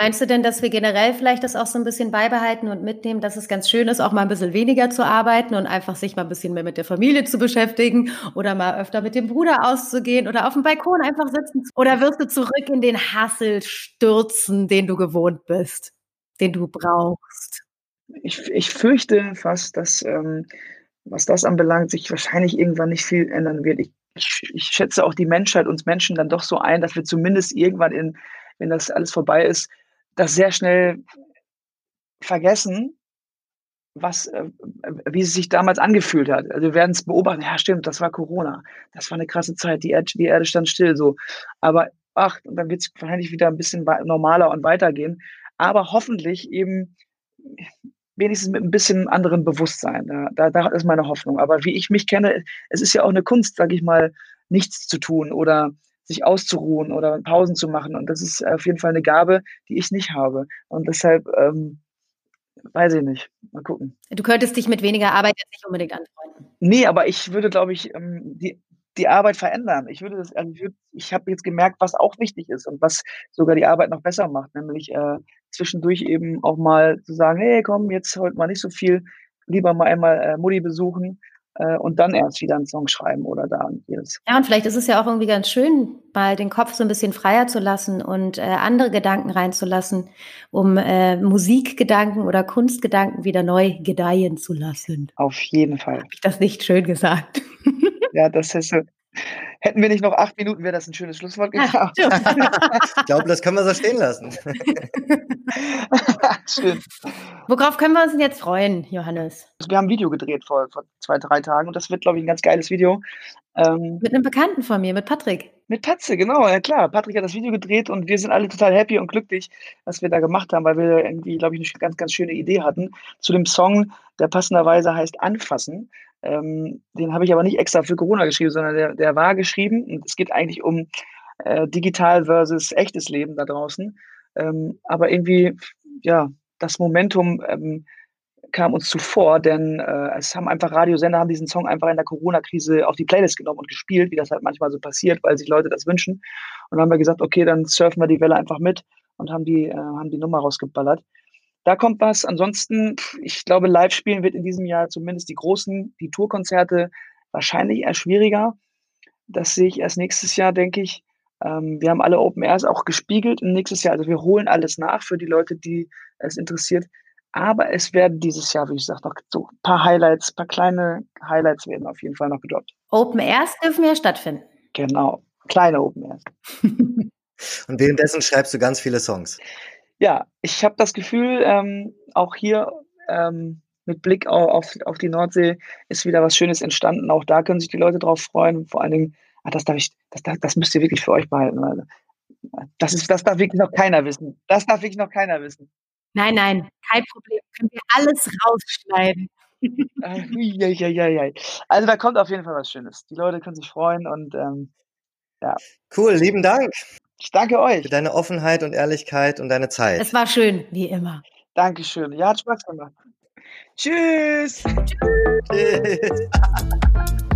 Meinst du denn, dass wir generell vielleicht das auch so ein bisschen beibehalten und mitnehmen, dass es ganz schön ist, auch mal ein bisschen weniger zu arbeiten und einfach sich mal ein bisschen mehr mit der Familie zu beschäftigen oder mal öfter mit dem Bruder auszugehen oder auf dem Balkon einfach sitzen? Oder wirst du zurück in den Hassel stürzen, den du gewohnt bist, den du brauchst? Ich, ich fürchte fast, dass, ähm, was das anbelangt, sich wahrscheinlich irgendwann nicht viel ändern wird. Ich, ich, ich schätze auch die Menschheit, uns Menschen dann doch so ein, dass wir zumindest irgendwann in, wenn das alles vorbei ist, das sehr schnell vergessen, was, äh, wie es sich damals angefühlt hat. Also wir werden es beobachten, ja stimmt, das war Corona, das war eine krasse Zeit, die Erde, die Erde stand still so. Aber ach, dann wird es wahrscheinlich wieder ein bisschen normaler und weitergehen. Aber hoffentlich eben wenigstens mit ein bisschen anderen Bewusstsein. Da, da, da ist meine Hoffnung. Aber wie ich mich kenne, es ist ja auch eine Kunst, sage ich mal, nichts zu tun oder sich auszuruhen oder Pausen zu machen. Und das ist auf jeden Fall eine Gabe, die ich nicht habe. Und deshalb ähm, weiß ich nicht. Mal gucken. Du könntest dich mit weniger Arbeit jetzt nicht unbedingt anfreunden. Nee, aber ich würde, glaube ich, ähm, die, die Arbeit verändern. Ich würde das, also ich, würde, ich habe jetzt gemerkt, was auch wichtig ist und was sogar die Arbeit noch besser macht, nämlich äh, zwischendurch eben auch mal zu sagen, hey, komm, jetzt heute mal nicht so viel, lieber mal einmal äh, Mutti besuchen und dann erst wieder einen Song schreiben oder da und jedes. Ja, und vielleicht ist es ja auch irgendwie ganz schön, mal den Kopf so ein bisschen freier zu lassen und äh, andere Gedanken reinzulassen, um äh, Musikgedanken oder Kunstgedanken wieder neu gedeihen zu lassen. Auf jeden Fall. Habe ich das nicht schön gesagt? [LAUGHS] Ja, das ist so. Hätten wir nicht noch acht Minuten, wäre das ein schönes Schlusswort gewesen. ich glaube, das können wir so stehen lassen. [LAUGHS] Schön. Worauf können wir uns denn jetzt freuen, Johannes? Wir haben ein Video gedreht vor, vor zwei, drei Tagen und das wird, glaube ich, ein ganz geiles Video. Ähm, mit einem Bekannten von mir, mit Patrick. Mit Patze, genau, ja klar. Patrick hat das Video gedreht und wir sind alle total happy und glücklich, was wir da gemacht haben, weil wir irgendwie, glaube ich, eine ganz, ganz schöne Idee hatten zu dem Song, der passenderweise heißt Anfassen. Ähm, den habe ich aber nicht extra für Corona geschrieben, sondern der, der war geschrieben und es geht eigentlich um äh, digital versus echtes Leben da draußen. Ähm, aber irgendwie, ja, das Momentum ähm, kam uns zuvor, denn äh, es haben einfach Radiosender haben diesen Song einfach in der Corona-Krise auf die Playlist genommen und gespielt, wie das halt manchmal so passiert, weil sich Leute das wünschen. Und dann haben wir gesagt, okay, dann surfen wir die Welle einfach mit und haben die, äh, haben die Nummer rausgeballert. Da kommt was. Ansonsten, ich glaube, live spielen wird in diesem Jahr zumindest die großen, die Tourkonzerte wahrscheinlich eher schwieriger. Das sehe ich erst nächstes Jahr, denke ich. Ähm, wir haben alle Open Airs auch gespiegelt im nächstes Jahr. Also wir holen alles nach für die Leute, die es interessiert. Aber es werden dieses Jahr, wie gesagt, noch so ein paar Highlights, ein paar kleine Highlights werden auf jeden Fall noch gedroppt. Open Airs dürfen ja stattfinden. Genau, kleine Open Airs. [LAUGHS] Und währenddessen schreibst du ganz viele Songs. Ja, ich habe das Gefühl, ähm, auch hier ähm, mit Blick auf, auf die Nordsee ist wieder was Schönes entstanden. Auch da können sich die Leute drauf freuen. Vor allen Dingen, ah, das, darf ich, das, das müsst ihr wirklich für euch behalten. Weil das, ist, das darf wirklich noch keiner wissen. Das darf wirklich noch keiner wissen. Nein, nein, kein Problem. Können wir alles rausschneiden. also da kommt auf jeden Fall was Schönes. Die Leute können sich freuen und ähm, ja. Cool, lieben Dank. Ich danke euch. Für deine Offenheit und Ehrlichkeit und deine Zeit. Es war schön, wie immer. Dankeschön. Ja, hat Spaß gemacht. Tschüss. Tschüss. Tschüss. [LAUGHS]